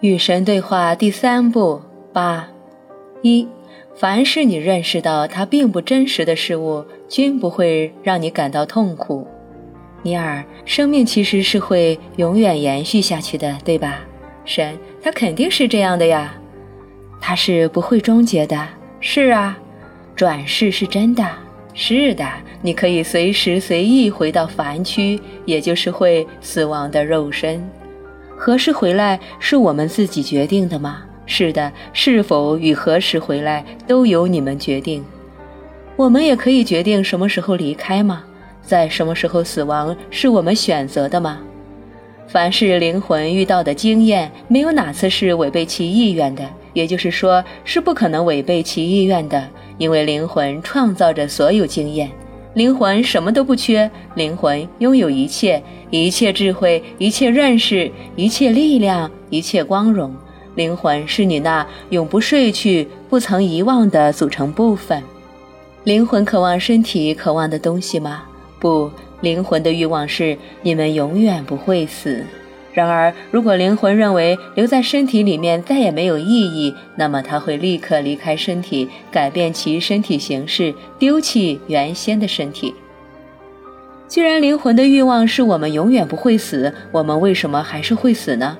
与神对话第三步八一，凡是你认识到它并不真实的事物，均不会让你感到痛苦。尼尔，生命其实是会永远延续下去的，对吧？神，它肯定是这样的呀。它是不会终结的。是啊。转世是真的。是的，你可以随时随意回到凡躯，也就是会死亡的肉身。何时回来是我们自己决定的吗？是的，是否与何时回来都由你们决定。我们也可以决定什么时候离开吗？在什么时候死亡是我们选择的吗？凡是灵魂遇到的经验，没有哪次是违背其意愿的，也就是说，是不可能违背其意愿的，因为灵魂创造着所有经验。灵魂什么都不缺，灵魂拥有一切，一切智慧，一切认识，一切力量，一切光荣。灵魂是你那永不睡去、不曾遗忘的组成部分。灵魂渴望身体渴望的东西吗？不，灵魂的欲望是你们永远不会死。然而，如果灵魂认为留在身体里面再也没有意义，那么他会立刻离开身体，改变其身体形式，丢弃原先的身体。既然灵魂的欲望是我们永远不会死，我们为什么还是会死呢？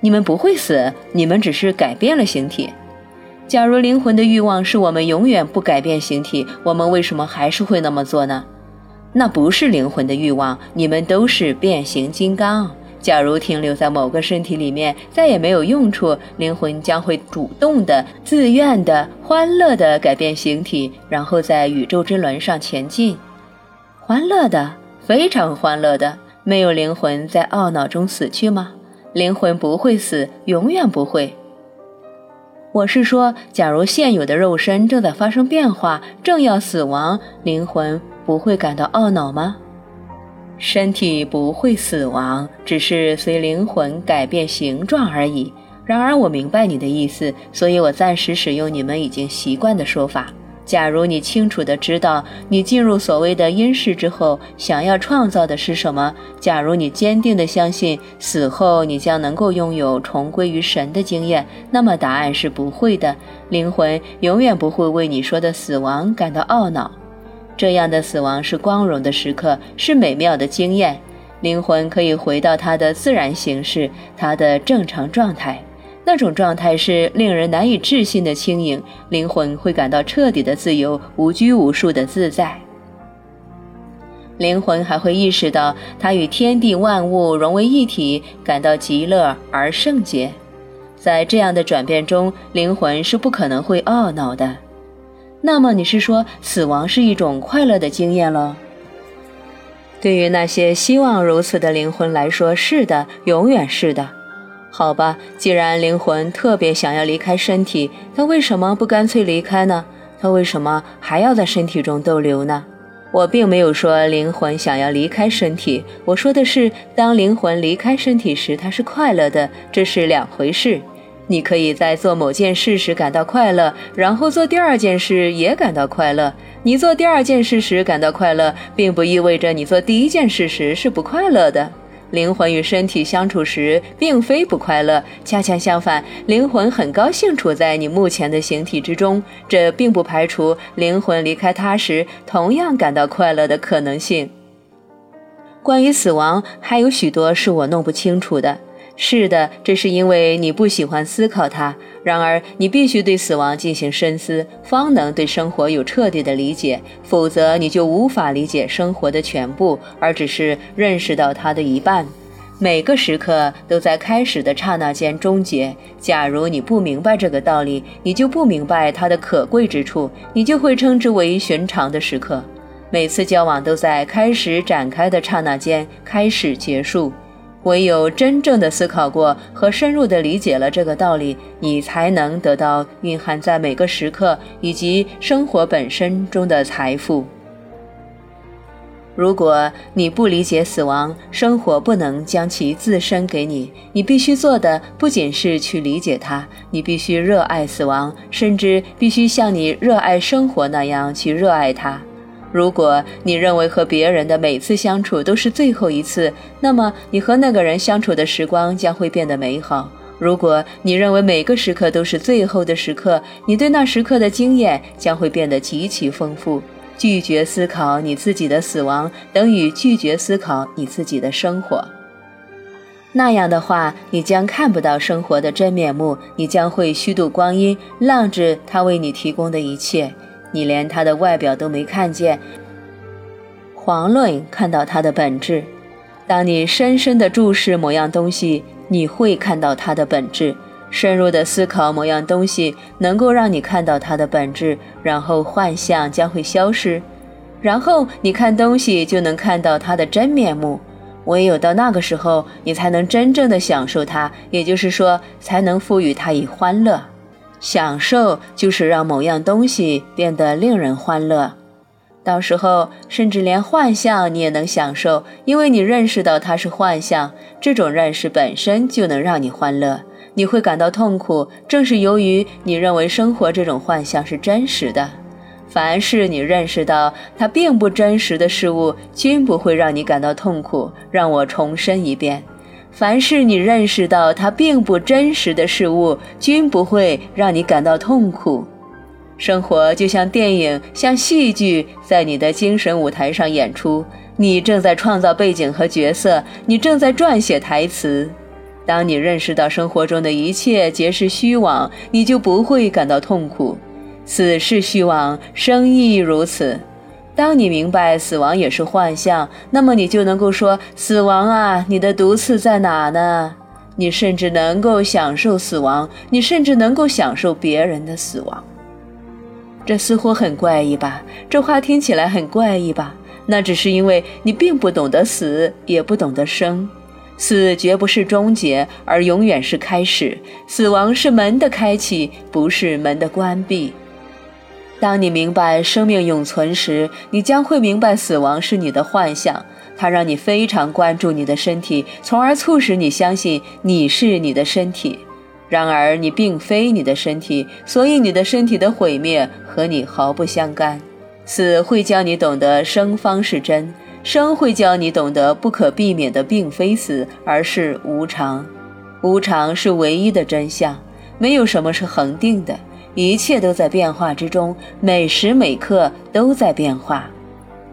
你们不会死，你们只是改变了形体。假如灵魂的欲望是我们永远不改变形体，我们为什么还是会那么做呢？那不是灵魂的欲望，你们都是变形金刚。假如停留在某个身体里面再也没有用处，灵魂将会主动的、自愿的、欢乐的改变形体，然后在宇宙之轮上前进。欢乐的，非常欢乐的。没有灵魂在懊恼中死去吗？灵魂不会死，永远不会。我是说，假如现有的肉身正在发生变化，正要死亡，灵魂不会感到懊恼吗？身体不会死亡，只是随灵魂改变形状而已。然而，我明白你的意思，所以我暂时使用你们已经习惯的说法。假如你清楚地知道你进入所谓的阴世之后想要创造的是什么，假如你坚定地相信死后你将能够拥有重归于神的经验，那么答案是不会的。灵魂永远不会为你说的死亡感到懊恼。这样的死亡是光荣的时刻，是美妙的经验。灵魂可以回到它的自然形式，它的正常状态。那种状态是令人难以置信的轻盈，灵魂会感到彻底的自由，无拘无束的自在。灵魂还会意识到它与天地万物融为一体，感到极乐而圣洁。在这样的转变中，灵魂是不可能会懊恼的。那么你是说死亡是一种快乐的经验了？对于那些希望如此的灵魂来说，是的，永远是的。好吧，既然灵魂特别想要离开身体，他为什么不干脆离开呢？他为什么还要在身体中逗留呢？我并没有说灵魂想要离开身体，我说的是，当灵魂离开身体时，它是快乐的，这是两回事。你可以在做某件事时感到快乐，然后做第二件事也感到快乐。你做第二件事时感到快乐，并不意味着你做第一件事时是不快乐的。灵魂与身体相处时，并非不快乐，恰恰相反，灵魂很高兴处在你目前的形体之中。这并不排除灵魂离开它时同样感到快乐的可能性。关于死亡，还有许多是我弄不清楚的。是的，这是因为你不喜欢思考它。然而，你必须对死亡进行深思，方能对生活有彻底的理解。否则，你就无法理解生活的全部，而只是认识到它的一半。每个时刻都在开始的刹那间终结。假如你不明白这个道理，你就不明白它的可贵之处，你就会称之为寻常的时刻。每次交往都在开始展开的刹那间开始结束。唯有真正的思考过和深入的理解了这个道理，你才能得到蕴含在每个时刻以及生活本身中的财富。如果你不理解死亡，生活不能将其自身给你。你必须做的不仅是去理解它，你必须热爱死亡，甚至必须像你热爱生活那样去热爱它。如果你认为和别人的每次相处都是最后一次，那么你和那个人相处的时光将会变得美好。如果你认为每个时刻都是最后的时刻，你对那时刻的经验将会变得极其丰富。拒绝思考你自己的死亡，等于拒绝思考你自己的生活。那样的话，你将看不到生活的真面目，你将会虚度光阴，浪掷他为你提供的一切，你连他的外表都没看见，遑论看到它的本质。当你深深地注视某样东西，你会看到它的本质。深入的思考某样东西，能够让你看到它的本质，然后幻象将会消失，然后你看东西就能看到它的真面目。唯有到那个时候，你才能真正的享受它，也就是说，才能赋予它以欢乐。享受就是让某样东西变得令人欢乐。到时候，甚至连幻象你也能享受，因为你认识到它是幻象，这种认识本身就能让你欢乐。你会感到痛苦，正是由于你认为生活这种幻象是真实的。凡是你认识到它并不真实的事物，均不会让你感到痛苦。让我重申一遍：凡是你认识到它并不真实的事物，均不会让你感到痛苦。生活就像电影，像戏剧，在你的精神舞台上演出。你正在创造背景和角色，你正在撰写台词。当你认识到生活中的一切皆是虚妄，你就不会感到痛苦。死是虚妄，生亦如此。当你明白死亡也是幻象，那么你就能够说：“死亡啊，你的毒刺在哪呢？”你甚至能够享受死亡，你甚至能够享受别人的死亡。这似乎很怪异吧？这话听起来很怪异吧？那只是因为你并不懂得死，也不懂得生。死绝不是终结，而永远是开始。死亡是门的开启，不是门的关闭。当你明白生命永存时，你将会明白死亡是你的幻象。它让你非常关注你的身体，从而促使你相信你是你的身体。然而，你并非你的身体，所以你的身体的毁灭和你毫不相干。死会教你懂得生方是真。生会教你懂得不可避免的并非死，而是无常。无常是唯一的真相，没有什么是恒定的，一切都在变化之中，每时每刻都在变化。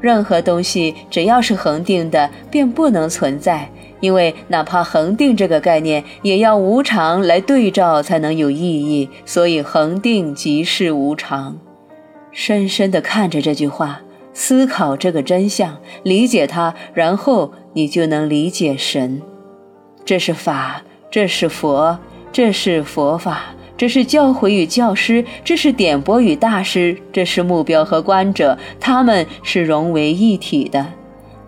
任何东西只要是恒定的，便不能存在，因为哪怕恒定这个概念，也要无常来对照才能有意义。所以，恒定即是无常。深深地看着这句话。思考这个真相，理解它，然后你就能理解神。这是法，这是佛，这是佛法，这是教诲与教师，这是点拨与大师，这是目标和观者，他们是融为一体的。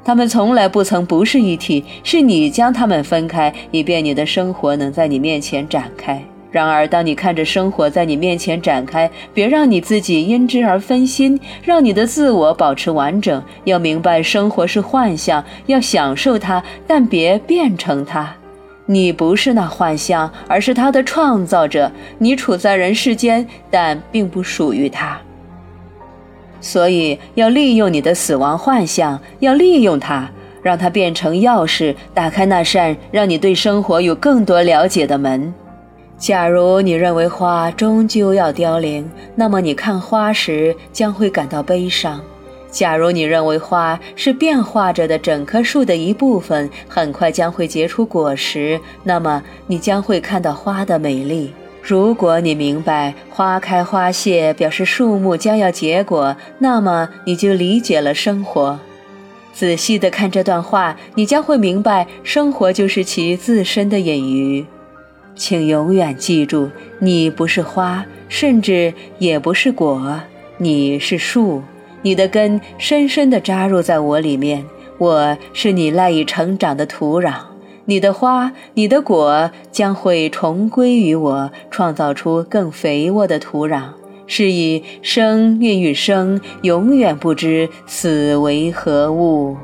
他们从来不曾不是一体，是你将他们分开，以便你的生活能在你面前展开。然而，当你看着生活在你面前展开，别让你自己因之而分心，让你的自我保持完整。要明白，生活是幻象，要享受它，但别变成它。你不是那幻象，而是它的创造者。你处在人世间，但并不属于它。所以，要利用你的死亡幻象，要利用它，让它变成钥匙，打开那扇让你对生活有更多了解的门。假如你认为花终究要凋零，那么你看花时将会感到悲伤；假如你认为花是变化着的整棵树的一部分，很快将会结出果实，那么你将会看到花的美丽。如果你明白花开花谢表示树木将要结果，那么你就理解了生活。仔细地看这段话，你将会明白，生活就是其自身的隐喻。请永远记住，你不是花，甚至也不是果，你是树。你的根深深地扎入在我里面，我是你赖以成长的土壤。你的花，你的果将会重归于我，创造出更肥沃的土壤。是以生孕育生，永远不知死为何物。